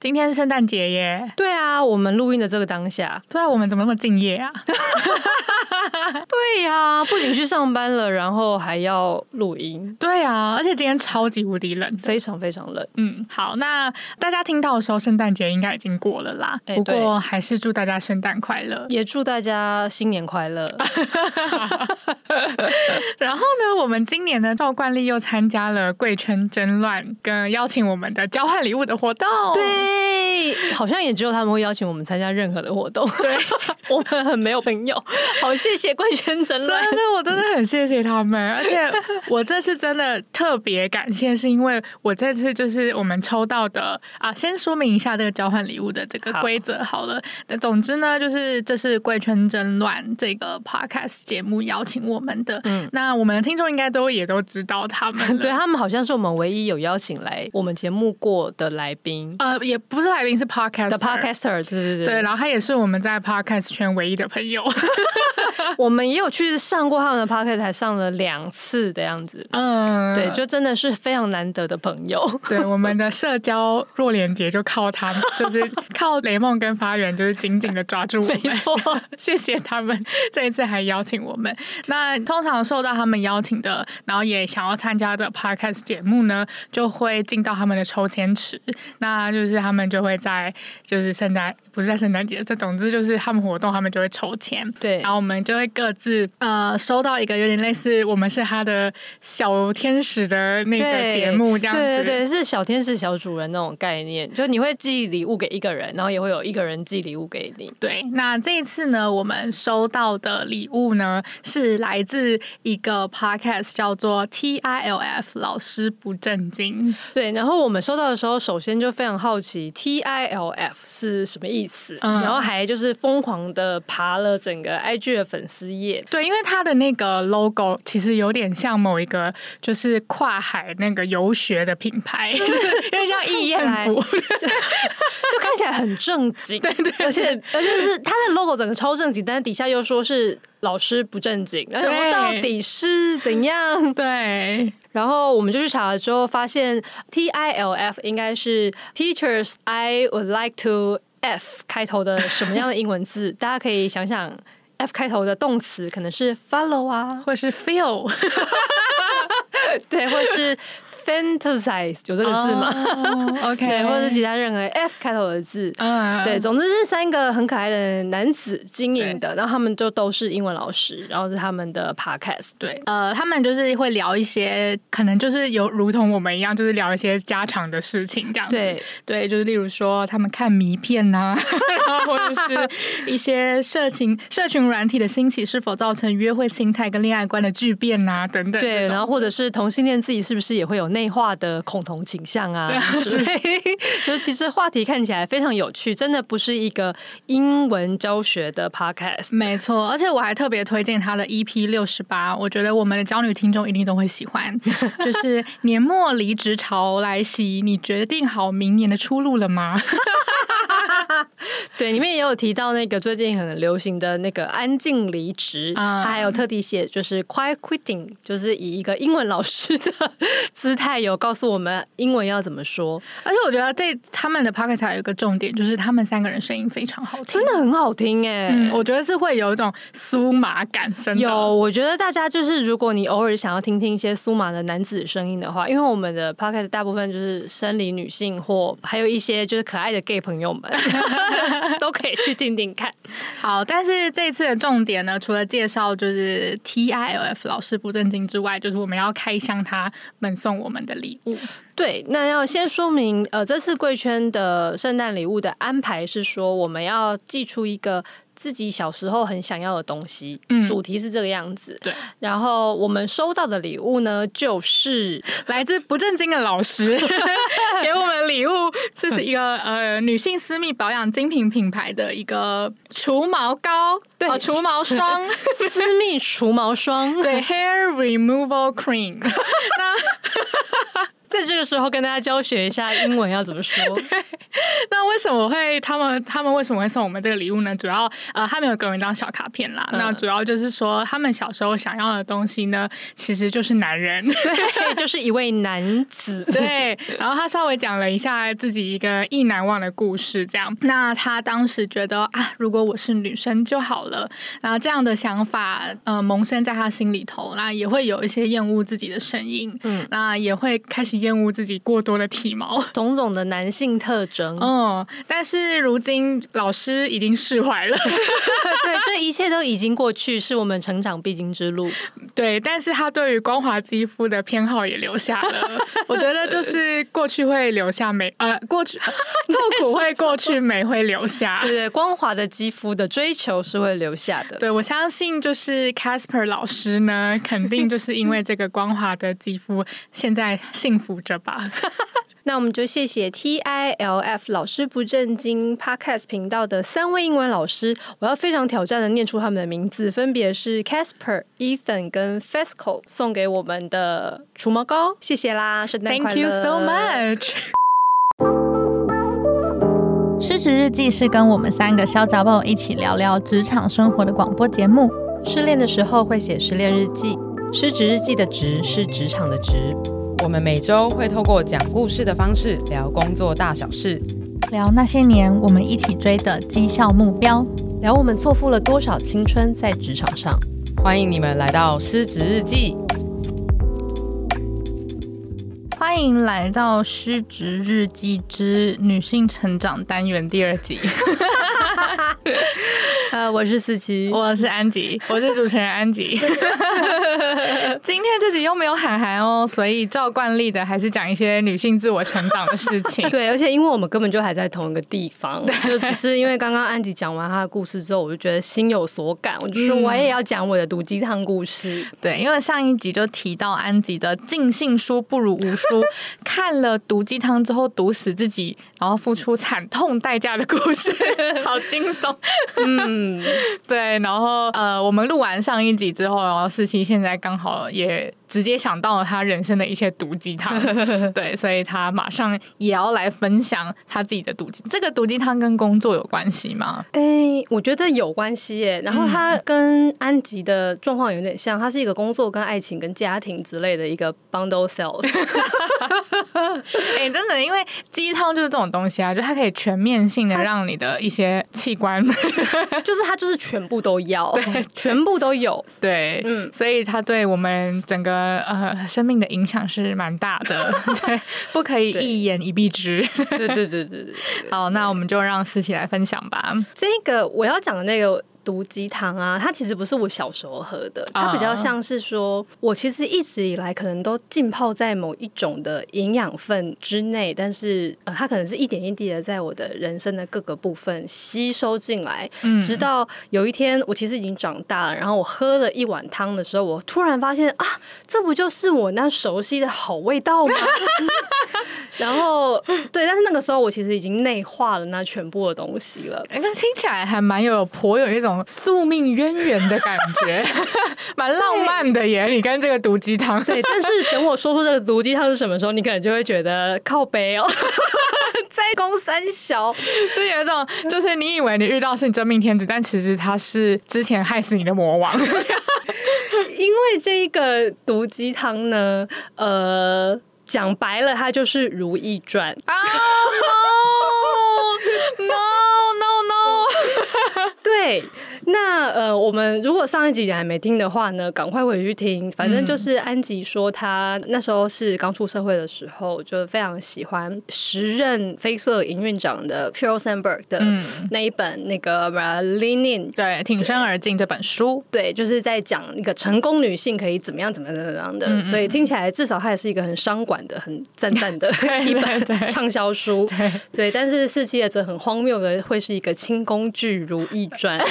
今天是圣诞节耶！对啊，我们录音的这个当下，对啊，我们怎么那么敬业啊？对呀、啊，不仅去上班了，然后还要录音。对啊，而且今天超级无敌冷，非常非常冷。嗯，好，那大家听到的时候，圣诞节应该已经过了啦。欸、不过还是祝大家圣诞快乐，也祝大家新年快乐。然后呢，我们今年呢，照惯例又参加了贵圈争乱，跟邀请我们的交换礼物的活动。对。好像也只有他们会邀请我们参加任何的活动。对，我们很没有朋友。好，谢谢贵圈争乱。真的，我真的很谢谢他们。而且 我这次真的特别感谢，是因为我这次就是我们抽到的啊。先说明一下这个交换礼物的这个规则好了。那总之呢，就是这是贵圈争乱这个 podcast 节目邀请我们的。嗯，那我们的听众应该都也都知道他们。对，他们好像是我们唯一有邀请来我们节目过的来宾。呃，也。不是来宾，是 podcaster，的 podcaster，对对对，对，然后他也是我们在 podcast 圈唯一的朋友。我们也有去上过他们的 podcast，才上了两次的样子。嗯，对，就真的是非常难得的朋友。对，我们的社交弱连结就靠他们，就是靠雷梦跟发源，就是紧紧的抓住我们。谢谢他们这一次还邀请我们。那通常受到他们邀请的，然后也想要参加的 podcast 节目呢，就会进到他们的抽签池。那就是他们。就会在就是现在不是在圣诞节，这总之就是他们活动，他们就会筹钱，对，然后我们就会各自呃收到一个有点类似我们是他的小天使的那个节目这样子，对对对，是小天使小主人那种概念，就你会寄礼物给一个人，然后也会有一个人寄礼物给你。对，那这一次呢，我们收到的礼物呢是来自一个 podcast 叫做 TILF 老师不正经，对，然后我们收到的时候，首先就非常好奇。T I L F 是什么意思？嗯、然后还就是疯狂的爬了整个 IG 的粉丝页。对，因为他的那个 logo 其实有点像某一个就是跨海那个游学的品牌，就是有点像易雁服，就看起来很正经。对，对对，而且而且是他的 logo 整个超正经，但是底下又说是老师不正经，然后到底是怎样？对。然后我们就去查了之后，发现 T I L F 应该是 Teachers I would like to F 开头的什么样的英文字？大家可以想想，F 开头的动词可能是 follow 啊，或是 feel，对，或是。Fantasize 有这个字吗？Oh,OK，对，或者是其他任何 F 开头的字，uh, 对，总之是三个很可爱的男子经营的，然后他们就都是英文老师，然后是他们的 Podcast，对，呃，他们就是会聊一些，可能就是有如同我们一样，就是聊一些家常的事情这样子，对，对，就是例如说他们看迷片呐、啊，或者是一些社群社群软体的兴起是否造成约会心态跟恋爱观的巨变呐、啊，等等，对，然后或者是同性恋自己是不是也会有那。内化的恐同倾向啊，之类，就其实话题看起来非常有趣，真的不是一个英文教学的 podcast。没错，而且我还特别推荐他的 EP 六十八，我觉得我们的娇女听众一定都会喜欢。就是年末离职潮来袭，你决定好明年的出路了吗？对，里面也有提到那个最近很流行的那个安静离职，他还有特地写就是 quiet quitting，就是以一个英文老师的姿态有告诉我们英文要怎么说。而且我觉得这他们的 p o c k e t 还有一个重点，就是他们三个人声音非常好听，真的很好听哎、嗯，我觉得是会有一种酥麻感。有，我觉得大家就是如果你偶尔想要听听一些酥麻的男子声音的话，因为我们的 p o c k e t 大部分就是生理女性或还有一些就是可爱的 gay 朋友们。都可以去听听看。好，但是这次的重点呢，除了介绍就是 TILF 老师不正经之外，就是我们要开箱他们送我们的礼物。对，那要先说明，呃，这次贵圈的圣诞礼物的安排是说，我们要寄出一个。自己小时候很想要的东西，嗯，主题是这个样子。对，然后我们收到的礼物呢，就是 来自不正经的老师 给我们礼物，这是一个呃女性私密保养精品品牌的一个除毛膏，对，呃、除毛霜，私密除毛霜，对，Hair Removal Cream。那在这个时候跟大家教学一下英文要怎么说。那为什么会他们他们为什么会送我们这个礼物呢？主要呃，他们有给我一张小卡片啦。嗯、那主要就是说，他们小时候想要的东西呢，其实就是男人，对，就是一位男子。对，然后他稍微讲了一下自己一个意难忘的故事，这样。那他当时觉得啊，如果我是女生就好了。然后这样的想法呃萌生在他心里头，那也会有一些厌恶自己的声音，嗯，那也会开始。厌恶自己过多的体毛，种种的男性特征。嗯，但是如今老师已经释怀了，对，这一切都已经过去，是我们成长必经之路。对，但是他对于光滑肌肤的偏好也留下了。我觉得就是过去会留下美，呃，过去痛苦会过去，美会留下。对对，光滑的肌肤的追求是会留下的。对，我相信就是 Casper 老师呢，肯定就是因为这个光滑的肌肤，现在幸福。扶着吧，那我们就谢谢 TILF 老师不正经 Podcast 频道的三位英文老师，我要非常挑战的念出他们的名字，分别是 Casper、Ethan 跟 Fesco 送给我们的除毛膏，谢谢啦，圣诞快乐！Thank you so much。失职日记是跟我们三个小杂宝一起聊聊职场生活的广播节目。失恋的时候会写失恋日记，失职日记的职是职场的职。我们每周会透过讲故事的方式聊工作大小事，聊那些年我们一起追的绩效目标，聊我们错付了多少青春在职场上。欢迎你们来到失职日记，欢迎来到失职日记之女性成长单元第二集。呃，我是思琪，我是安吉，我是主持人安吉。今天这集又没有涵涵哦，所以照惯例的还是讲一些女性自我成长的事情。对，而且因为我们根本就还在同一个地方，就只是因为刚刚安吉讲完她的故事之后，我就觉得心有所感，我就说我也要讲我的毒鸡汤故事。对，因为上一集就提到安吉的尽信书不如无书，看了毒鸡汤之后毒死自己，然后付出惨痛代价的故事，好惊悚。嗯，对，然后呃，我们录完上一集之后，然后四七现在刚好也。直接想到了他人生的一些毒鸡汤，对，所以他马上也要来分享他自己的毒鸡。这个毒鸡汤跟工作有关系吗？哎、欸，我觉得有关系耶。然后他跟安吉的状况有点像，他是一个工作跟爱情跟家庭之类的一个 bundle sales。哎、欸，真的，因为鸡汤就是这种东西啊，就它可以全面性的让你的一些器官，就是它就是全部都要，对，全部都有，对，嗯，所以它对我们整个。呃，生命的影响是蛮大的，对，不可以一言以蔽之。对对对对对，对。好，那我们就让思琪来分享吧。这个我要讲的那个。毒鸡汤啊，它其实不是我小时候喝的，它比较像是说，我其实一直以来可能都浸泡在某一种的营养分之内，但是呃，它可能是一点一滴的在我的人生的各个部分吸收进来，嗯，直到有一天我其实已经长大了，然后我喝了一碗汤的时候，我突然发现啊，这不就是我那熟悉的好味道吗？然后对，但是那个时候我其实已经内化了那全部的东西了，哎，听起来还蛮有颇有一种。宿命渊源的感觉，蛮浪漫的耶！你跟这个毒鸡汤，对，但是等我说出这个毒鸡汤是什么时候，你可能就会觉得靠背哦，在公三小，是有一种，就是你以为你遇到是你真命天子，但其实他是之前害死你的魔王。因为这一个毒鸡汤呢，呃，讲白了，它就是《如懿传》啊。Oh, no, no, no, no. 对。那呃，我们如果上一集你还没听的话呢，赶快回去听。反正就是安吉说，他那时候是刚出社会的时候，就非常喜欢时任 Facebook 营运长的 Sheryl Sandberg 的那一本那个 Lean In，对，挺身而进这本书，对，就是在讲一个成功女性可以怎么样怎么样怎么样的。嗯嗯，所以听起来至少它也是一个很商管的、很赞赞的 一本畅销书。对，对，但是四七的则很荒谬的，会是一个轻工具如意传。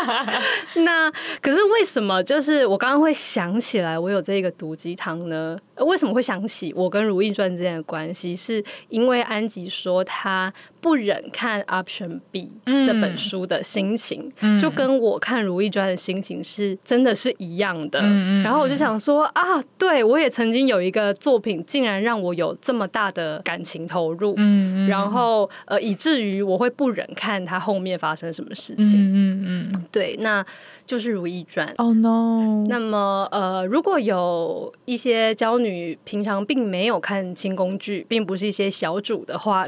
那可是为什么？就是我刚刚会想起来，我有这个毒鸡汤呢？为什么会想起我跟《如懿传》之间的关系？是因为安吉说他不忍看 Option B 这本书的心情，嗯、就跟我看《如懿传》的心情是真的是一样的。嗯、然后我就想说啊，对我也曾经有一个作品，竟然让我有这么大的感情投入，嗯、然后呃，以至于我会不忍看他后面发生什么事情。嗯嗯，对，那。就是《如懿传》哦、oh, no！那么呃，如果有一些娇女平常并没有看清宫剧，并不是一些小主的话，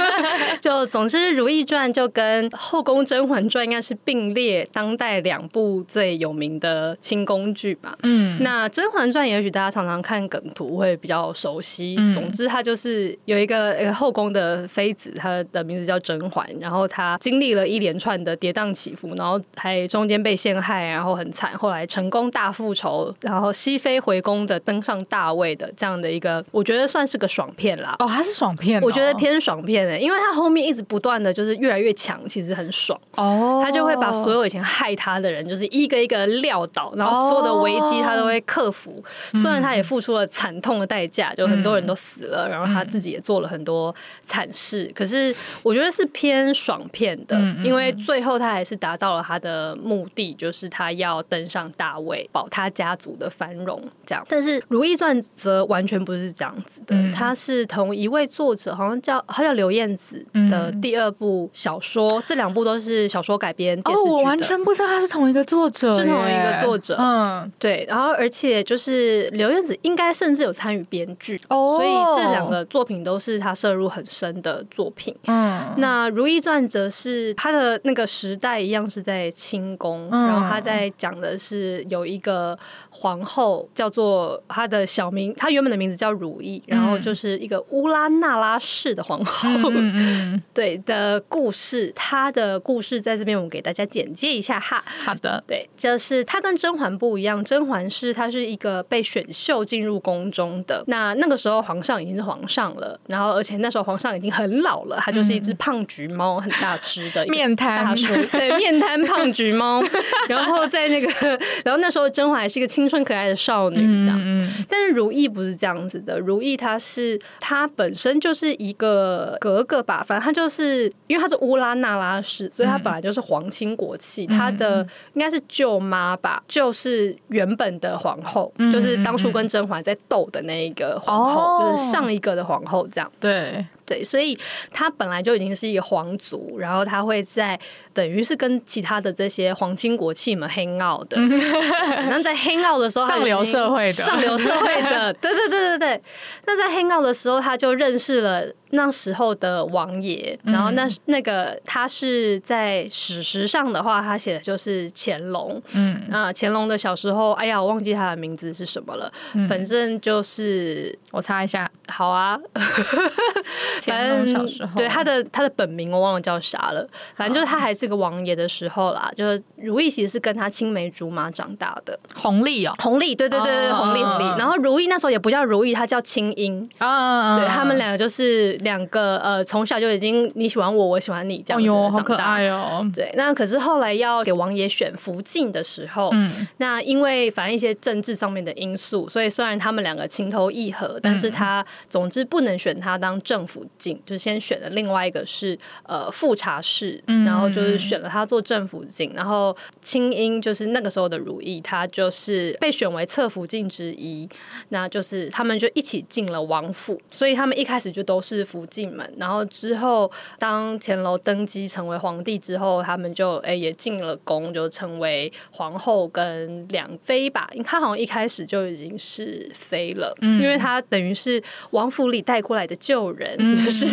就总之，《如懿传》就跟《后宫甄嬛传》应该是并列当代两部最有名的清宫剧吧。嗯，那《甄嬛传》也许大家常常看梗图会比较熟悉。嗯、总之，它就是有一个一个后宫的妃子，她的名字叫甄嬛，然后她经历了一连串的跌宕起伏，然后还中间被陷。害，然后很惨，后来成功大复仇，然后西飞回宫的登上大位的这样的一个，我觉得算是个爽片啦。哦，它是爽片，哦，我觉得偏爽片的，因为他后面一直不断的就是越来越强，其实很爽。哦，他就会把所有以前害他的人，就是一个一个撂倒，然后所有的危机他都会克服。哦，虽然他也付出了惨痛的代价，就很多人都死了，嗯，然后他自己也做了很多惨事。可是我觉得是偏爽片的，嗯，因为最后他还是达到了他的目的。就是他要登上大位，保他家族的繁荣，这样。但是《如懿传》则完全不是这样子的，嗯、他是同一位作者，好像叫他叫刘燕子的第二部小说，嗯、这两部都是小说改编电视剧。哦，我完全不知道他是同一个作者，是同一个作者。嗯，对。然后，而且就是刘燕子应该甚至有参与编剧，哦，所以这两个作品都是他摄入很深的作品。嗯，那《如懿传》则是他的那个时代一样是在清宫。嗯然后他在讲的是有一个皇后叫做她的小名，她原本的名字叫如意，然后就是一个乌拉那拉氏的皇后，嗯、对的故事。她的故事在这边我们给大家简介一下哈。好的，对，就是她跟甄嬛不一样，甄嬛是她是一个被选秀进入宫中的。那那个时候皇上已经是皇上了，然后而且那时候皇上已经很老了，他就是一只胖橘猫，很大只的面瘫大叔，对，面瘫胖橘猫。然后在那个，然后那时候甄嬛还是一个青春可爱的少女，这样。嗯嗯、但是如懿不是这样子的，如懿她是她本身就是一个格格吧，反正她就是因为她是乌拉那拉氏，所以她本来就是皇亲国戚。她、嗯、的应该是舅妈吧，就是原本的皇后，嗯、就是当初跟甄嬛在斗的那一个皇后，哦、就是上一个的皇后这样。对。对，所以他本来就已经是一个皇族，然后他会在等于是跟其他的这些皇亲国戚们 hang out 的，然后在 hang out 的时候，上流社会的，上流社会的，对对对对对。那在 hang out 的时候，他就认识了。那时候的王爷，然后那那个他是在史实上的话，他写的就是乾隆。嗯，那乾隆的小时候，哎呀，我忘记他的名字是什么了。嗯、反正就是我查一下，好啊。乾隆小时候，对他的他的本名我忘了叫啥了。反正就是他还是个王爷的时候啦。就是如懿其实是跟他青梅竹马长大的，弘历哦，弘历，对对对对，弘历弘历。然后如懿那时候也不叫如懿，他叫清音啊。对他们两个就是。两个呃，从小就已经你喜欢我，我喜欢你这样子长大，好可爱哦。对，那可是后来要给王爷选福晋的时候，嗯，那因为反正一些政治上面的因素，所以虽然他们两个情投意合，但是他总之不能选他当正福晋，就先选了另外一个是呃富察氏，然后就是选了他做正福晋，然后清音就是那个时候的如意，他就是被选为侧福晋之一，那就是他们就一起进了王府，所以他们一开始就都是。福晋门，然后之后当乾隆登基成为皇帝之后，他们就哎也进了宫，就成为皇后跟两妃吧。他好像一开始就已经是妃了，嗯、因为他等于是王府里带过来的旧人，嗯、就是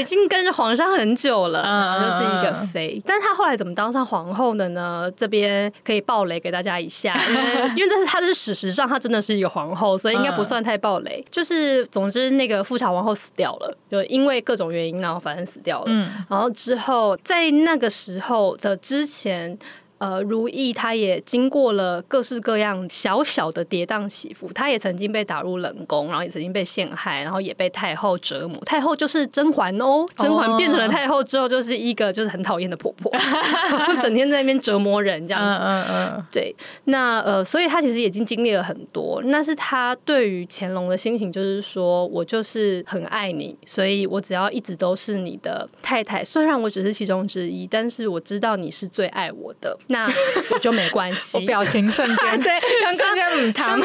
已经跟着皇上很久了，嗯、就是一个妃。但是他后来怎么当上皇后的呢？这边可以爆雷给大家一下，因为因为这是他是史实上他真的是一个皇后，所以应该不算太爆雷。嗯、就是总之那个富察皇后死掉了。就因为各种原因，然后反正死掉了。嗯，然后之后在那个时候的之前。呃，如意他也经过了各式各样小小的跌宕起伏，他也曾经被打入冷宫，然后也曾经被陷害，然后也被太后折磨。太后就是甄嬛哦，甄嬛变成了太后之后，就是一个就是很讨厌的婆婆，整天在那边折磨人这样子。嗯嗯嗯，对。那呃，所以他其实已经经历了很多。那是他对于乾隆的心情，就是说我就是很爱你，所以我只要一直都是你的太太。虽然我只是其中之一，但是我知道你是最爱我的，那我就没关系。我表情瞬间 对，瞬间母汤，安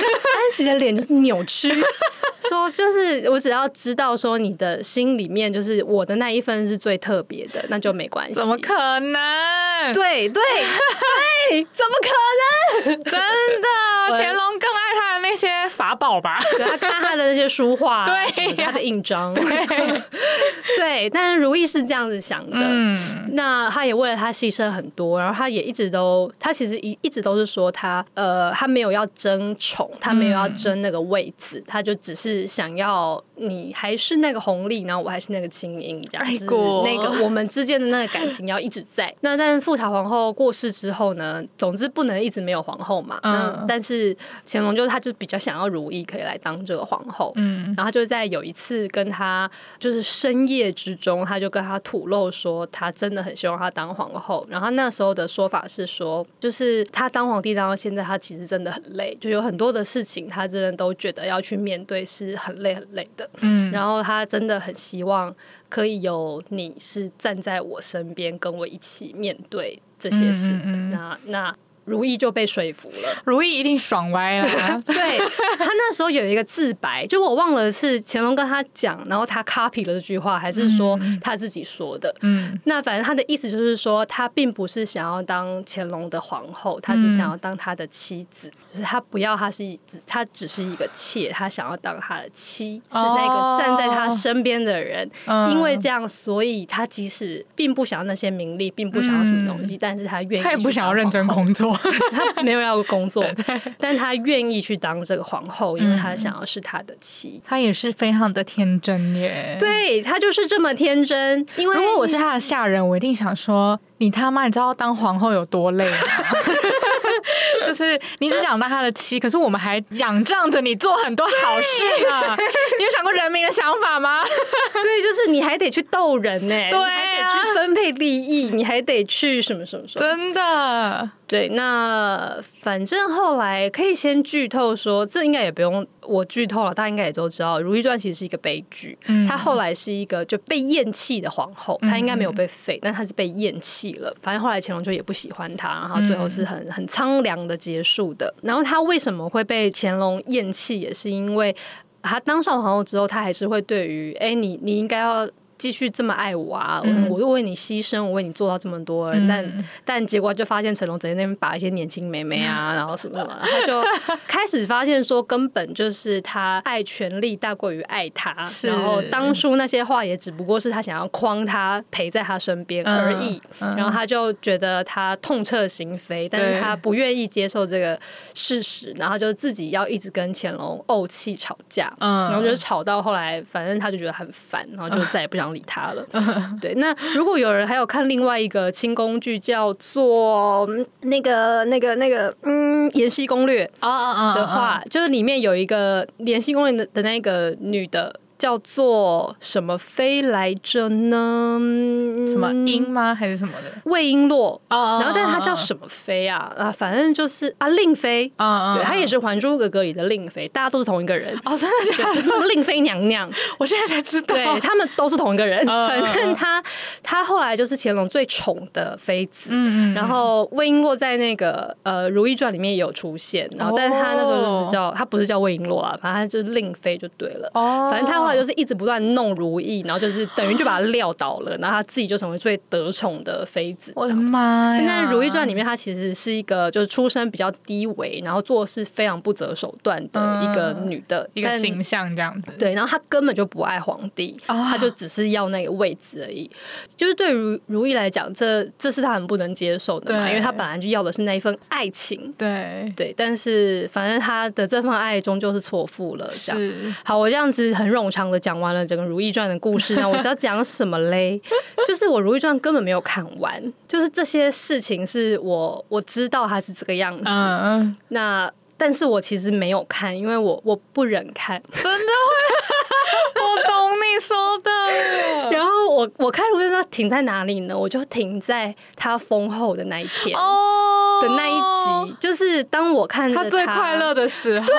琪的脸就是扭曲，说就是我只要知道说你的心里面就是我的那一份是最特别的，那就没关系。怎么可能？对对对，怎么可能？真的，乾隆更爱他的那些法宝吧？对，他看他的那些书画，对，他的印章，对，对。但是如意是这样子想的，嗯，那他也为了他牺牲很多，然后他也一直都，都他其实一一直都是说他呃，他没有要争宠，他没有要争那个位子，他就只是想要你还是那个弘历，然后我还是那个青樱，这样子，那个我们之间的那个感情要一直在。那但是富察皇后过世之后呢，总之不能一直没有皇后嘛。嗯，但是乾隆就是他就比较想要如意可以来当这个皇后。嗯，然后就在有一次跟他就是深夜之中，他就跟他吐露说，他真的很希望他当皇后。然后那时候的说法是说，就是他当皇帝当到现在，他其实真的很累，就有很多的事情，他真的都觉得要去面对是很累很累的。嗯，然后他真的很希望可以有你是站在我身边，跟我一起面对这些事。嗯嗯嗯，那那。如意就被说服了，如意一定爽歪了。对，他那时候有一个自白，就我忘了是乾隆跟他讲，然后他 copy 了这句话，还是说他自己说的。嗯，那反正他的意思就是说，他并不是想要当乾隆的皇后，他是想要当他的妻子，嗯、就是他不要他是只他只是一个妾，他想要当他的妻，是那个站在他身边的人。哦、因为这样，所以他即使并不想要那些名利，并不想要什么东西，嗯、但是他愿意，他也不想要认真工作。他没有要工作，但他愿意去当这个皇后，因为他想要是他的妻。他也是非常的天真耶，对，他就是这么天真。因为如果我是他的下人，我一定想说：你他妈，你知道当皇后有多累吗？就是你只想当他的妻，可是我们还仰仗着你做很多好事呢。你有想过人民的想法吗？对，就是你还得去逗人呢，对，你还得去分配利益，你还得去什么什么什么，真的。对，那反正后来可以先剧透说，这应该也不用我剧透了，大家应该也都知道，《如懿传》其实是一个悲剧。嗯，她后来是一个就被厌弃的皇后，她应该没有被废，嗯、但她是被厌弃了。反正后来乾隆就也不喜欢她，然后最后是很很苍凉的结束的。然后他为什么会被乾隆厌弃，也是因为他当上皇后之后，他还是会对于哎，你你应该要。继续这么爱我啊！嗯、我又为你牺牲，我为你做到这么多，嗯、但但结果就发现成龙在那边把一些年轻妹妹啊，然后什么什么，他就开始发现说，根本就是他爱权力大过于爱他，然后当初那些话也只不过是他想要诓他陪在他身边而已，然后他就觉得他痛彻心扉，但是他不愿意接受这个事实，然后就自己要一直跟乾隆怄气吵架，嗯、然后就是吵到后来，反正他就觉得很烦，然后就再也不想。理他了，对。那如果有人还有看另外一个轻工具，叫做那个、那个、那个，嗯，《延禧攻略》啊啊啊的话，就是里面有一个《延禧攻略》的的那个女的。叫做什么妃来着呢？什么英吗？还是什么的？魏璎珞啊，然后但是她叫什么妃啊？啊，反正就是啊，令妃啊，对，她也是《还珠格格》里的令妃，大家都是同一个人哦，真的假的？就是令妃娘娘，我现在才知道，对，他们都是同一个人。反正她她后来就是乾隆最宠的妃子，嗯，然后魏璎珞在那个呃《如懿传》里面也有出现，然后但是她那时候就是叫她不是叫魏璎珞啊，反正她就是令妃就对了，哦，反正她。就是一直不断弄如意，然后就是等于就把他撂倒了，然后他自己就成为最得宠的妃子。我的妈呀！但《如懿传》里面，她其实是一个就是出身比较低微，然后做事非常不择手段的一个女的、嗯、一个形象这样子。对，然后她根本就不爱皇帝，她就只是要那个位置而已。就是对如如意来讲，这这是她很不能接受的嘛，对因为她本来就要的是那一份爱情。对对，但是反正她的这份爱终究是错付了。这样，好，我这样子很冗长。长的讲完了整个《如懿传》的故事，那我是要讲什么嘞？就是我《如懿传》根本没有看完，就是这些事情是我我知道它是这个样子，嗯、那但是我其实没有看，因为我我不忍看，真的会，我懂你说的。然后我我开《如懿传》停在哪里呢？我就停在他封后的那一天哦的那一集，就是当我看他最快乐的时候，对，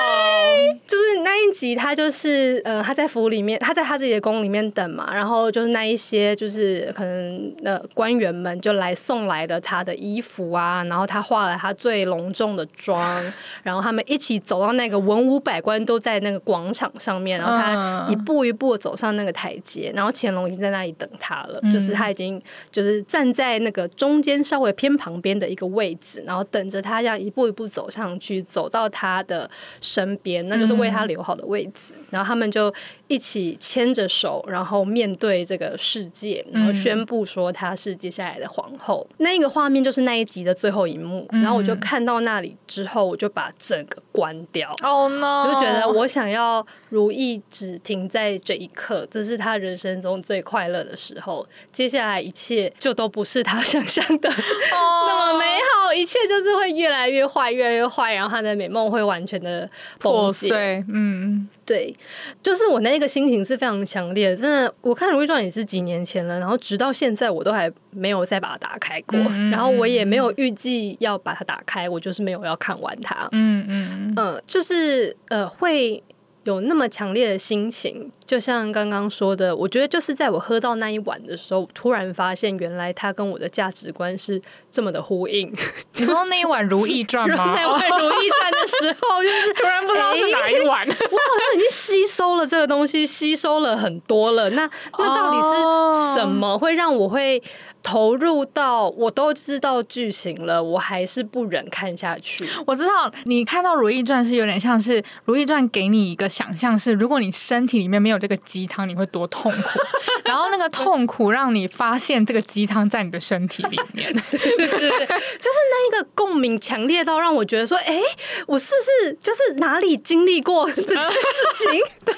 就是那一集，他就是呃他在府里面，他在他自己的宫里面等嘛，然后就是那一些就是可能呃官员们就来送来了他的衣服啊，然后他化了他最隆重的妆，然后。他们一起走到那个文武百官都在那个广场上面，然后他一步一步走上那个台阶，然后乾隆已经在那里等他了，就是他已经就是站在那个中间稍微偏旁边的一个位置，然后等着他这样一步一步走上去，走到他的身边，那就是为他留好的位置，然后他们就一起牵着手，然后面对这个世界，然后宣布说他是接下来的皇后。那一个画面就是那一集的最后一幕，然后我就看到那里之后，我就把整个关掉，Oh no！我就觉得我想要如懿只停在这一刻，这是他人生中最快乐的时候。接下来一切就都不是他 想象的 那么美好，一切就是会越来越坏，越来越坏，然后他的美梦会完全的破碎。嗯。对，就是我那个心情是非常强烈的。真的，我看《如懿传》也是几年前了，然后直到现在我都还没有再把它打开过，嗯、然后我也没有预计要把它打开，我就是没有要看完它。嗯嗯嗯，就是呃会。有那么强烈的心情，就像刚刚说的，我觉得就是在我喝到那一碗的时候，突然发现原来它跟我的价值观是这么的呼应。你说那一碗《如懿传》吗？在玩《如懿传》的时候，就是突然不知道是哪一碗。欸、我好像已经吸收了这个东西，吸收了很多了。那那到底是什么会让我会？投入到我都知道剧情了，我还是不忍看下去。我知道你看到《如懿传》是有点像是《如懿传》给你一个想象，是如果你身体里面没有这个鸡汤，你会多痛苦。然后那个痛苦让你发现这个鸡汤在你的身体里面，对对对，就是那一个共鸣强烈到让我觉得说，哎，我是不是就是哪里经历过这件事情？对，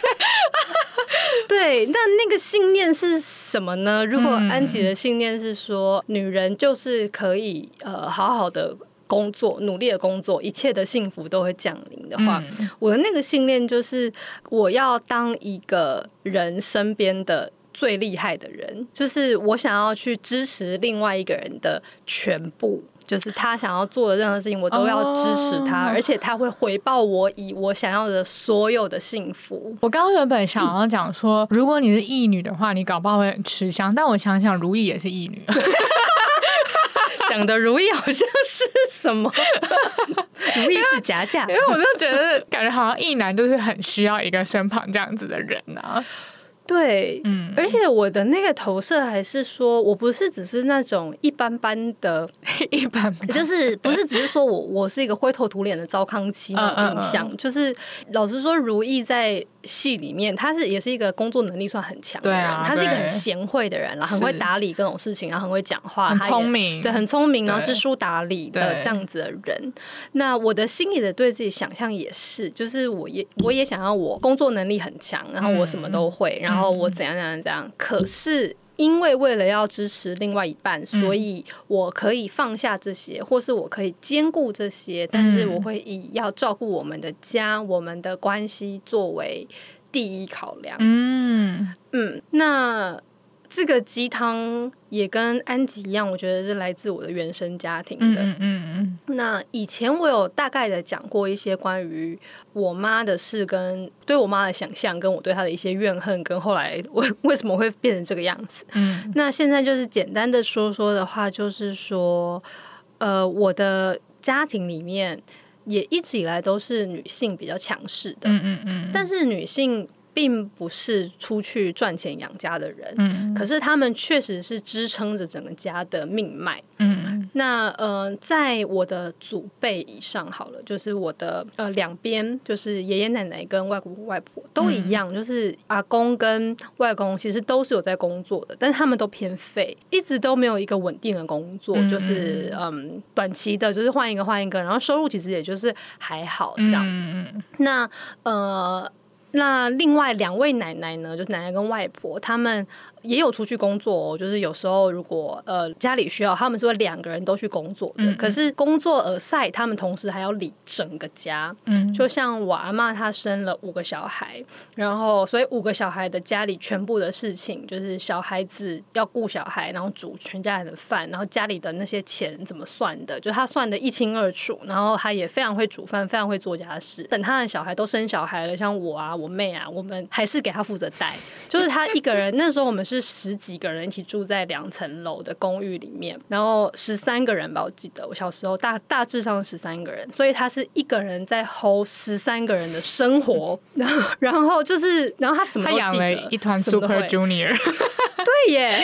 对，那那个信念是什么呢？如果安吉的信念是。说女人就是可以呃好好的工作，努力的工作，一切的幸福都会降临的话，嗯、我的那个信念就是我要当一个人身边的最厉害的人，就是我想要去支持另外一个人的全部，就是他想要做的任何事情，我都要支持他，哦、而且他会回报我以我想要的所有的幸福。我刚刚原本想要讲说，如果你是义女的话，你搞不好会很吃香，但我想想，如意也是义女。讲的如意好像是什么？如意是假假，因为我就觉得感觉好像义男就是很需要一个身旁这样子的人啊。对，嗯，而且我的那个投射还是说，我不是只是那种一般般的，一般般，就是不是只是说我我是一个灰头土脸的糟糠妻那种印象，就是老实说，如意在。戏里面，他是也是一个工作能力算很强的人，啊、他是一个很贤惠的人，啦很会打理各种事情，然后很会讲话，很聪明，对，很聪明，然后知书达理的这样子的人。那我的心里的对自己想象也是，就是我也我也想要我工作能力很强，然后我什么都会，嗯、然后我怎样怎样怎样，可是。因为为了要支持另外一半，所以我可以放下这些，嗯、或是我可以兼顾这些，但是我会以要照顾我们的家、我们的关系作为第一考量。嗯嗯，那。这个鸡汤也跟安吉一样，我觉得是来自我的原生家庭的。嗯嗯嗯。那以前我有大概的讲过一些关于我妈的事，跟对我妈的想象，跟我对她的一些怨恨，跟后来为为什么会变成这个样子。嗯。那现在就是简单的说说的话，就是说，呃，我的家庭里面也一直以来都是女性比较强势的。嗯嗯嗯。但是女性。并不是出去赚钱养家的人，嗯，可是他们确实是支撑着整个家的命脉，嗯，那呃，在我的祖辈以上好了，就是我的呃两边，就是爷爷奶奶跟外公外婆都一样，嗯，就是阿公跟外公其实都是有在工作的，但是他们都偏废，一直都没有一个稳定的工作，嗯，就是嗯短期的，就是换一个换一个，然后收入其实也就是还好这样，嗯，那呃。那另外两位奶奶呢，就是奶奶跟外婆，他们。也有出去工作哦，就是有时候如果呃家里需要，他们是会两个人都去工作的。嗯嗯，可是工作而赛，他们同时还要理整个家。嗯，就像我阿妈，她生了五个小孩，然后所以五个小孩的家里全部的事情，就是小孩子要顾小孩，然后煮全家人的饭，然后家里的那些钱怎么算的，就他算的一清二楚。然后他也非常会煮饭，非常会做家事。等他的小孩都生小孩了，像我啊，我妹啊，我们还是给他负责带，就是他一个人。那时候我们是。是十几个人一起住在两层楼的公寓里面，然后十三个人吧，我记得我小时候大大致上十三个人，所以他是一个人在 hold 十三个人的生活，然后然后就是，然后他什么他养了一团 Super Junior，对耶，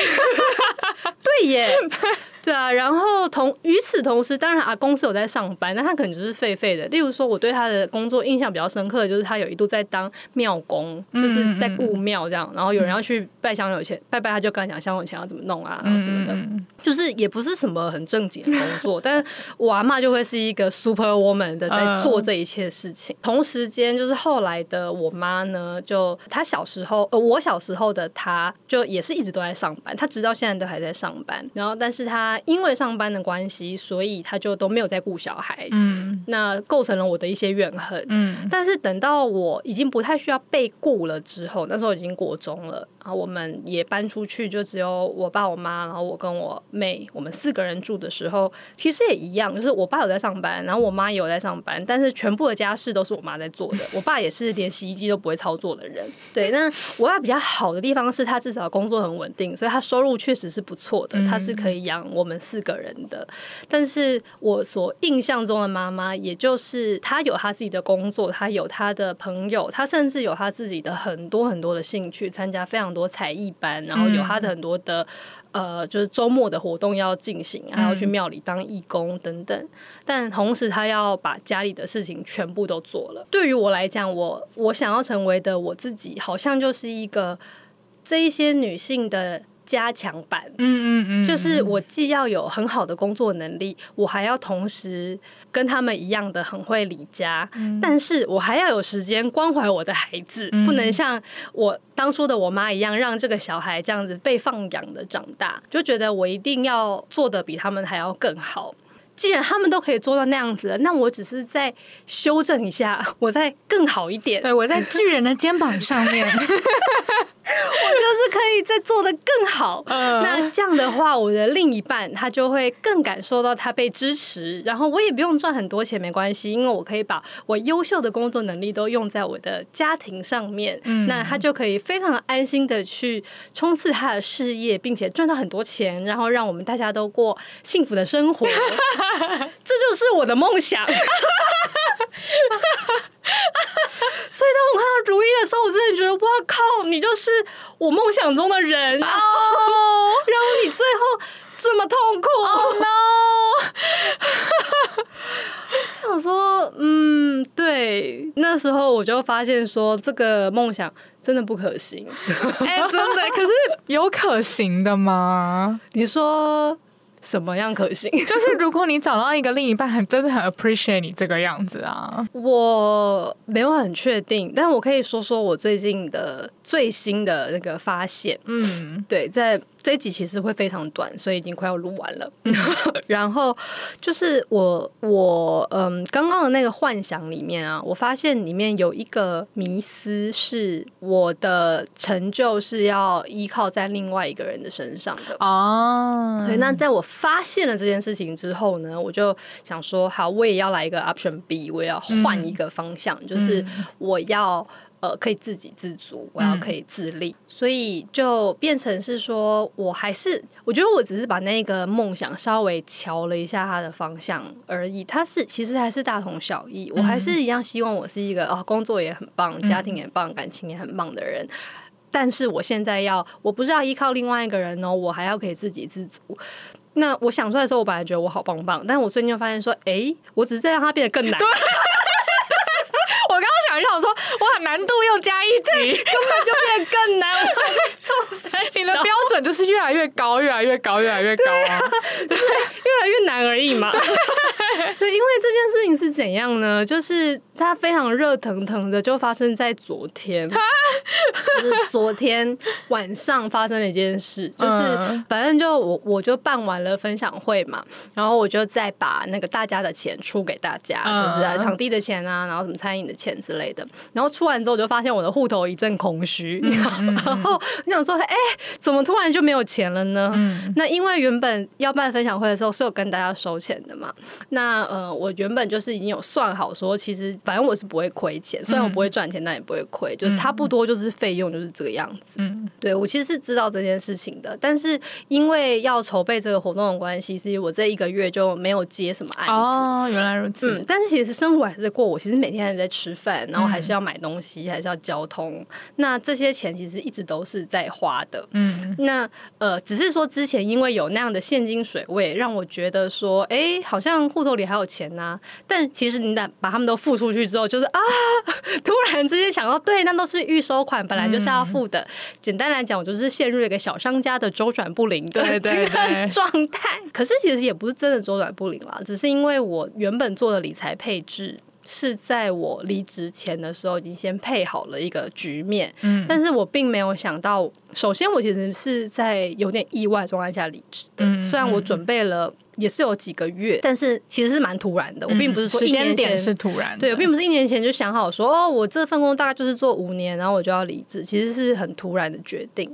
对耶。对啊，然后同与此同时，当然阿公是有在上班，但他可能就是废废的。例如说，我对他的工作印象比较深刻的就是他有一度在当庙工，就是在顾庙这样。然后有人要去拜香油钱，拜拜他就跟他讲香油钱要怎么弄啊，然后什么的，就是也不是什么很正经的工作。但是我阿嬷就会是一个 super woman 的在做这一切事情。同时间，就是后来的我妈呢，就她小时候，呃，我小时候的她就也是一直都在上班，她直到现在都还在上班。然后，但是她。他因为上班的关系，所以他就都没有在顾小孩。嗯，那构成了我的一些怨恨。嗯，但是等到我已经不太需要被顾了之后，那时候已经国中了。然后我们也搬出去，就只有我爸、我妈，然后我跟我妹，我们四个人住的时候，其实也一样，就是我爸有在上班，然后我妈也有在上班，但是全部的家事都是我妈在做的。我爸也是连洗衣机都不会操作的人。对，那我爸比较好的地方是他至少工作很稳定，所以他收入确实是不错的，他是可以养我们四个人的。但是我所印象中的妈妈，也就是她有她自己的工作，她有她的朋友，她甚至有她自己的很多很多的兴趣，参加非常多。多才艺班，然后有他的很多的、嗯、呃，就是周末的活动要进行，还要去庙里当义工等等。但同时，他要把家里的事情全部都做了。对于我来讲，我我想要成为的我自己，好像就是一个这一些女性的。加强版，嗯嗯嗯，就是我既要有很好的工作能力，我还要同时跟他们一样的很会理家，嗯、但是我还要有时间关怀我的孩子，嗯、不能像我当初的我妈一样，让这个小孩这样子被放养的长大，就觉得我一定要做的比他们还要更好。既然他们都可以做到那样子了，那我只是在修正一下，我再更好一点。对，我在巨人的肩膀上面。我就是可以再做的更好，呃、那这样的话，我的另一半他就会更感受到他被支持，然后我也不用赚很多钱，没关系，因为我可以把我优秀的工作能力都用在我的家庭上面，嗯、那他就可以非常安心的去冲刺他的事业，并且赚到很多钱，然后让我们大家都过幸福的生活，这就是我的梦想。所以当我看到如意的时候，我真的觉得哇靠，你就是我梦想中的人，然后、oh. 然后你最后这么痛苦，Oh no！我说，嗯，对，那时候我就发现说，这个梦想真的不可行。哎、欸，真的，可是有可行的吗？你说。什么样可行？就是如果你找到一个另一半，很真的很 appreciate 你这个样子啊。我没有很确定，但我可以说说我最近的最新的那个发现。嗯，对，在。这一集其实会非常短，所以已经快要录完了。然后就是我我嗯，刚刚的那个幻想里面啊，我发现里面有一个迷思，是我的成就是要依靠在另外一个人的身上的哦。对，那在我发现了这件事情之后呢，我就想说，好，我也要来一个 option B，我也要换一个方向，嗯、就是我要。呃，可以自给自足，我要可以自立，嗯、所以就变成是说，我还是我觉得我只是把那个梦想稍微瞧了一下它的方向而已。它是其实还是大同小异，我还是一样希望我是一个哦，工作也很棒，家庭也棒，感情也很棒的人。嗯、但是我现在要，我不是要依靠另外一个人哦，我还要可以自给自足。那我想出来的时候，我本来觉得我好棒棒，但我最近就发现说，哎，我只是在让它变得更难。我刚刚想一想说，哇，难度又加一级，根本就变得更难。你的标准就是越来越高，越来越高，越来越高啊，就是越来越难而已嘛。对，因为这件事情是怎样呢？就是它非常热腾腾的，就发生在昨天，就是昨天晚上发生了一件事，就是反正就我我就办完了分享会嘛，然后我就再把那个大家的钱出给大家，就是场地的钱啊，然后什么餐饮的钱之类的，然后出完之后我就发现我的户头一阵空虚，然后我想说，哎，怎么突然就没有钱了呢？那因为原本要办分享会的时候是有跟大家收钱的嘛，那呃，我原本就是已经有算好说，其实反正我是不会亏钱，虽然我不会赚钱，但也不会亏，就是差不多就是费用就是这个样子。嗯，对，我其实是知道这件事情的，但是因为要筹备这个活动的关系，所以我这一个月就没有接什么案子。哦，原来如此。嗯，但是其实生活还是在过，我其实每天还在吃饭，然后还是要买东西，还是要交通，那这些钱其实一直都是在花的。嗯，那呃，只是说之前因为有那样的现金水位，让我觉得说，哎、欸，好像户头里还有钱呐、啊。但其实你得把他们都付出去之后，就是啊，突然之间想到，对，那都是预收款，本来就是要付的。嗯、简单来讲，我就是陷入了一个小商家的周转不灵的 这个状态。可是其实也不是真的周转不灵啦，只是因为我原本做的理财配置。是在我离职前的时候已经先配好了一个局面，嗯，但是我并没有想到，首先我其实是在有点意外状态下离职的，嗯，虽然我准备了。也是有几个月，但是其实是蛮突然的。我并不是说一年前是突然，对，我并不是一年前就想好说哦，我这份工大概就是做五年，然后我就要离职。其实是很突然的决定。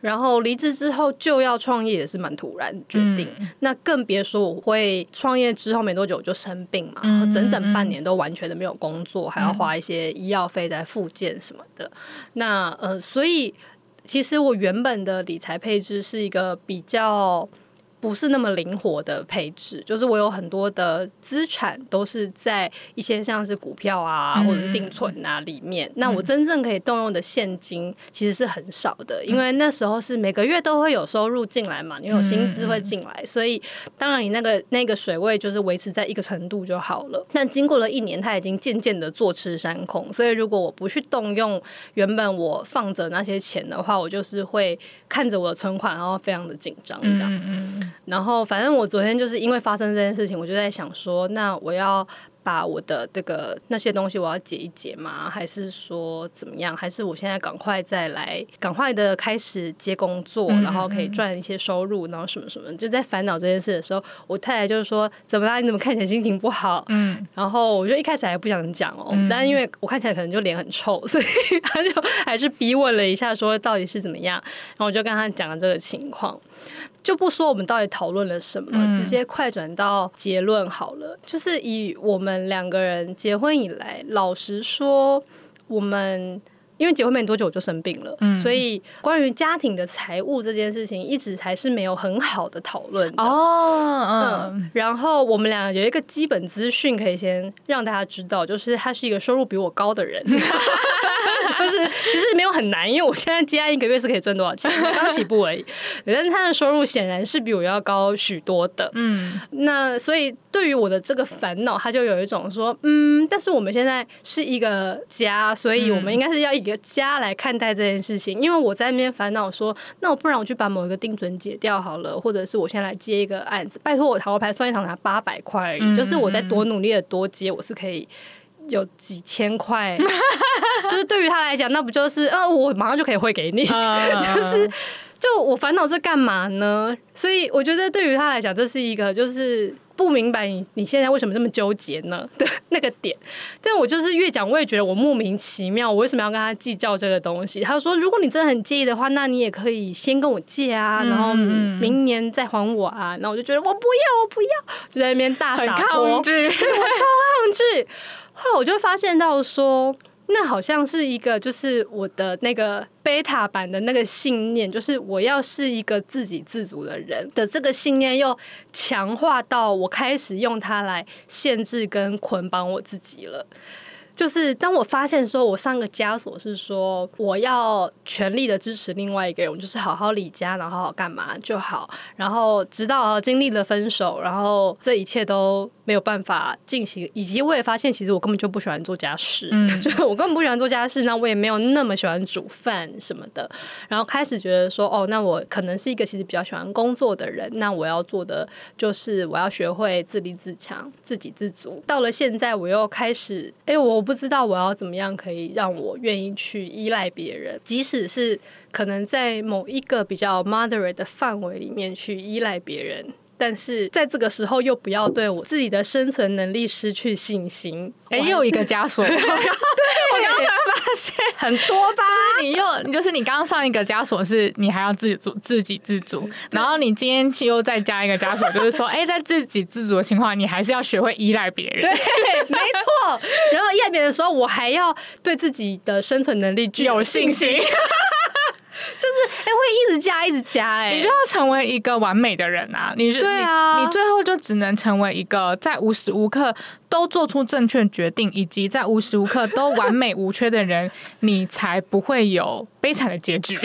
然后离职之后就要创业，也是蛮突然的决定。嗯、那更别说我会创业之后没多久我就生病嘛，然后整整半年都完全的没有工作，还要花一些医药费在复健什么的。那呃，所以其实我原本的理财配置是一个比较。不是那么灵活的配置，就是我有很多的资产都是在一些像是股票啊或者是定存啊里面。嗯、那我真正可以动用的现金其实是很少的，因为那时候是每个月都会有收入进来嘛，你有薪资会进来，所以当然你那个那个水位就是维持在一个程度就好了。但经过了一年，它已经渐渐的坐吃山空，所以如果我不去动用原本我放着那些钱的话，我就是会看着我的存款，然后非常的紧张这样。嗯然后，反正我昨天就是因为发生这件事情，我就在想说，那我要。把我的这个那些东西我要解一解吗？还是说怎么样？还是我现在赶快再来，赶快的开始接工作，然后可以赚一些收入，然后什么什么？就在烦恼这件事的时候，我太太就是说：“怎么啦？你怎么看起来心情不好？”嗯，然后我就一开始还不想讲哦，但是因为我看起来可能就脸很臭，所以 他就还是逼问了一下，说到底是怎么样？然后我就跟他讲了这个情况。就不说我们到底讨论了什么，嗯、直接快转到结论好了。就是以我们两个人结婚以来，老实说，我们因为结婚没多久我就生病了，嗯、所以关于家庭的财务这件事情，一直还是没有很好的讨论哦。嗯，嗯，然后我们俩有一个基本资讯可以先让大家知道，就是他是一个收入比我高的人。就是其实没有很难，因为我现在接案一个月是可以赚多少钱，刚起步而已。但是他的收入显然是比我要高许多的。嗯，那所以对于我的这个烦恼，他就有一种说，嗯，但是我们现在是一个家，所以我们应该是要以一个家来看待这件事情。因为我在那边烦恼说，那我不然我去把某一个定存解掉好了，或者是我先来接一个案子，拜托我塔罗牌算一场拿八百块而已，嗯，就是我在多努力的多接，我是可以。有几千块，就是对于他来讲，那不就是呃，我马上就可以汇给你，就是就我烦恼这干嘛呢？所以我觉得对于他来讲，这是一个就是不明白你你现在为什么这么纠结呢 的那个点。但我就是越讲，我也觉得我莫名其妙，我为什么要跟他计较这个东西？他说，如果你真的很介意的话，那你也可以先跟我借啊，然后明年再还我啊。然后我就觉得我不要，我不要，就在那边大撒泼，抗拒，我超抗拒。后来我就发现到说，那好像是一个，就是我的那个贝塔版的那个信念，就是我要是一个自给自足的人的这个信念，又强化到我开始用它来限制跟捆绑我自己了。就是当我发现说，我上个枷锁是说我要全力的支持另外一个人，我就是好好离家，然后好好干嘛就好。然后直到经历了分手，然后这一切都没有办法进行，以及我也发现其实我根本就不喜欢做家事，嗯，就是我根本不喜欢做家事，那我也没有那么喜欢煮饭什么的。然后开始觉得说，哦，那我可能是一个其实比较喜欢工作的人，那我要做的就是我要学会自立自强、自给自足。到了现在，我又开始，哎，我不知道我要怎么样可以让我愿意去依赖别人，即使是。可能在某一个比较 moderate 的范围里面去依赖别人，但是在这个时候又不要对我自己的生存能力失去信心。哎，又一个枷锁。对，我刚刚才发现很多吧？你又就是你刚刚上一个枷锁是你还要自己做自给自足，然后你今天又再加一个枷锁，就是说，哎，在自给自足的情况，你还是要学会依赖别人。对，没错。然后依赖别人的时候，我还要对自己的生存能力具有信心。就是哎、欸，会一直加，一直加哎、欸，你就要成为一个完美的人啊！你是对啊，你，你最后就只能成为一个在无时无刻都做出正确决定，以及在无时无刻都完美无缺的人，你才不会有悲惨的结局。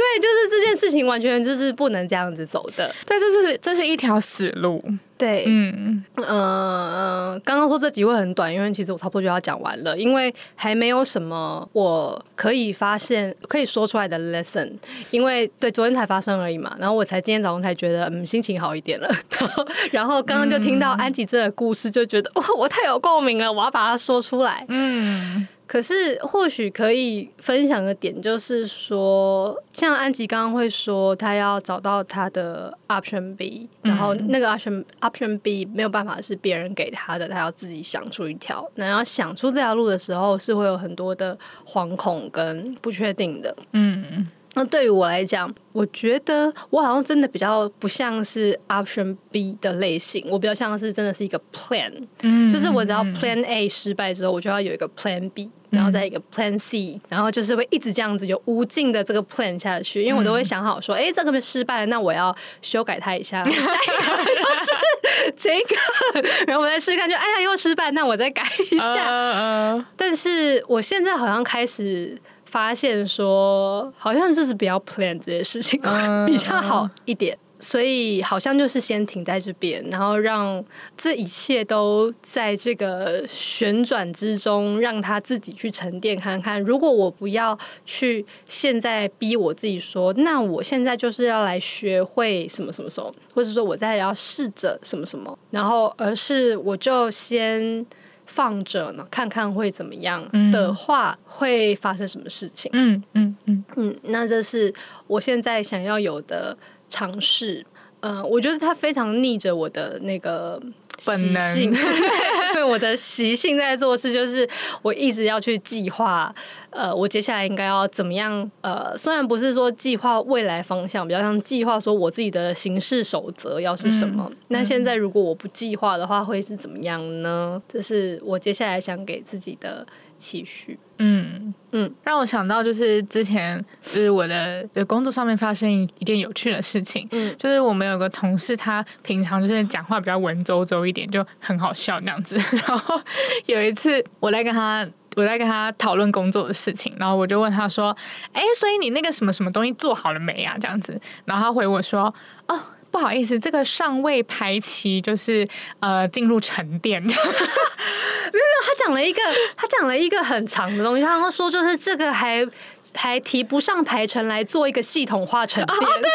对，就是这件事情完全就是不能这样子走的。对，这是这是一条死路。对，嗯嗯嗯，刚刚说这集会很短，因为其实我差不多就要讲完了，因为还没有什么我可以发现可以说出来的 lesson，因为对昨天才发生而已嘛，然后我才今天早上才觉得嗯心情好一点了，然后刚刚就听到安吉这个故事，就觉得哇、嗯哦、我太有共鸣了，我要把它说出来，嗯。可是，或许可以分享的点就是说，像安吉刚刚会说，他要找到他的 option B，然后那个 option option B 没有办法是别人给他的，他要自己想出一条。那要想出这条路的时候，是会有很多的惶恐跟不确定的。嗯。那对于我来讲，我觉得我好像真的比较不像是 option B 的类型，我比较像是真的是一个 plan，嗯，就是我只要 plan A 失败之后，我就要有一个 plan B，然后再一个 plan C，然后就是会一直这样子有无尽的这个 plan 下去，因为我都会想好说，哎、欸，这个失败了，那我要修改它一下，下一个是这个，然后我再试试看，就哎呀又失败，那我再改一下，呃呃、但是我现在好像开始。发现说，好像就是比较 plan 这些事情 比较好一点，所以好像就是先停在这边，然后让这一切都在这个旋转之中，让他自己去沉淀看看。如果我不要去现在逼我自己说，那我现在就是要来学会什么什么什么，或者说我在要试着什么什么，然后而是我就先。放着呢，看看会怎么样的话，嗯、会发生什么事情？嗯嗯嗯嗯，那这是我现在想要有的尝试。嗯、呃，我觉得它非常逆着我的那个。本能，对我的习性在做事，就是我一直要去计划，呃，我接下来应该要怎么样？呃，虽然不是说计划未来方向，比较像计划说我自己的行事守则要是什么。嗯、那现在如果我不计划的话，会是怎么样呢？这是我接下来想给自己的期许。嗯嗯，让我想到就是之前就是我的的工作上面发生一件有趣的事情，嗯，就是我们有个同事，他平常就是讲话比较文绉绉一点，就很好笑那样子。然后有一次我来跟他我在跟他讨论工作的事情，然后我就问他说：“哎，所以你那个什么什么东西做好了没啊？”这样子，然后他回我说：“哦。”不好意思，这个尚未排期，就是呃进入沉淀。没有没有，他讲了一个，他讲了一个很长的东西，他说就是这个还还提不上排程来做一个系统化沉淀。哦，对对对，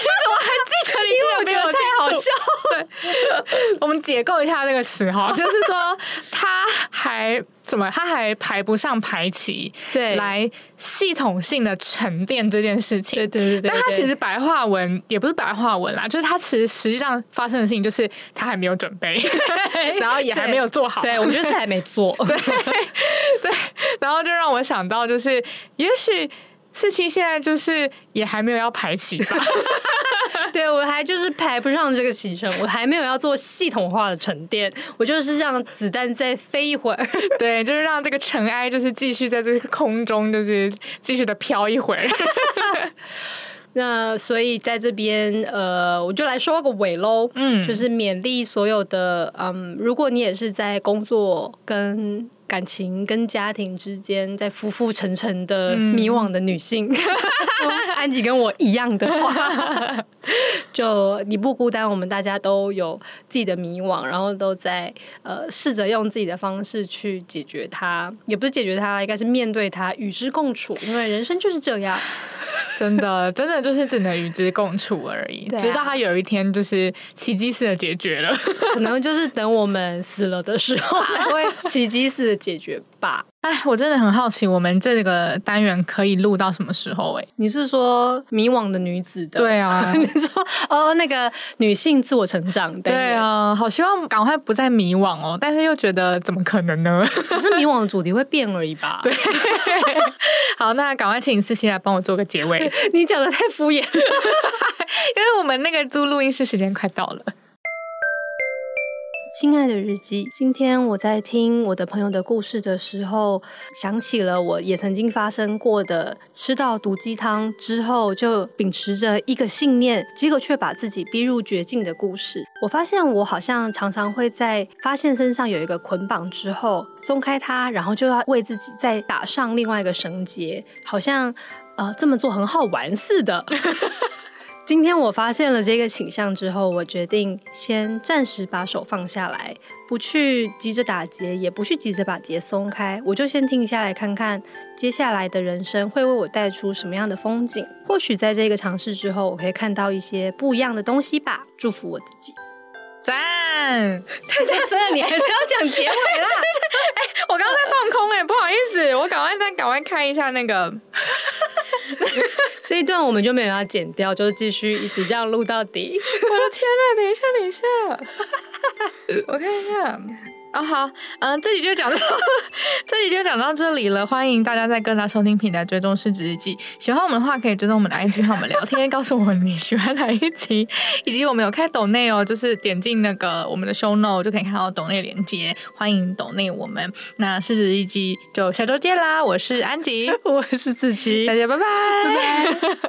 你怎么还记得？因为我觉得太好笑。对，我们解构一下这个词哈，就是说他还。怎么？他还排不上排期，对，来系统性的沉淀这件事情。对对对，对，但他其实白话文也不是白话文啦，就是他其实实际上发生的事情就是他还没有准备，然后也还没有做好。对，我觉得他还没做。对对，然后就让我想到，就是也许。四七现在就是也还没有要排期吧？对，我还就是排不上这个行程，我还没有要做系统化的沉淀，我就是让子弹再飞一会儿，对，就是让这个尘埃就是继续在这个空中就是继续的飘一会儿。那所以在这边呃，我就来收个尾喽，嗯，就是勉励所有的嗯，如果你也是在工作跟感情跟家庭之间在浮浮沉沉的迷惘的女性。嗯、安吉跟我一样的话，就你不孤单，我们大家都有自己的迷惘，然后都在呃试着用自己的方式去解决它，也不是解决它，应该是面对它，与之共处，因为人生就是这样。真的，真的就是只能与之共处而已，啊、直到他有一天就是奇迹似的解决了，可能就是等我们死了的时候 才会奇迹似的解决吧。哎，我真的很好奇，我们这个单元可以录到什么时候？哎，你是说迷惘的女子的？对啊，你说哦，那个女性自我成长的？对啊，好希望赶快不再迷惘哦，但是又觉得怎么可能呢？只是迷惘的主题会变而已吧。对，好，那赶快请思琪来帮我做个结尾。你讲的太敷衍了，因为我们那个租录音室时间快到了。亲爱的日记，今天我在听我的朋友的故事的时候，想起了我也曾经发生过的吃到毒鸡汤之后，就秉持着一个信念，结果却把自己逼入绝境的故事。我发现我好像常常会在发现身上有一个捆绑之后松开它，然后就要为自己再打上另外一个绳结，好像呃这么做很好玩似的。今天我发现了这个倾向之后，我决定先暂时把手放下来，不去急着打结，也不去急着把结松开，我就先停下来看看接下来的人生会为我带出什么样的风景。或许在这个尝试之后，我可以看到一些不一样的东西吧。祝福我自己。赞！太大声了，你还是要讲结尾啦。哎、欸，我刚刚在放空哎、欸，不好意思，我赶快再赶快看一下那个。这一段我们就没有要剪掉，就继续一直这样录到底。我的天呐！等一下，等一下，我看一下。啊、哦、好，嗯，这集就讲到，这集就讲到这里了。欢迎大家在各大收听平台追踪市值日记。喜欢我们的话，可以追踪我们的 IG 和我们聊天，告诉我们你喜欢哪一集，以及我们有开抖内哦，就是点进那个我们的 show note 就可以看到抖内连接。欢迎抖内我们。那市值日记就下周见啦！我是安吉，我是子琪，大家拜拜，拜拜。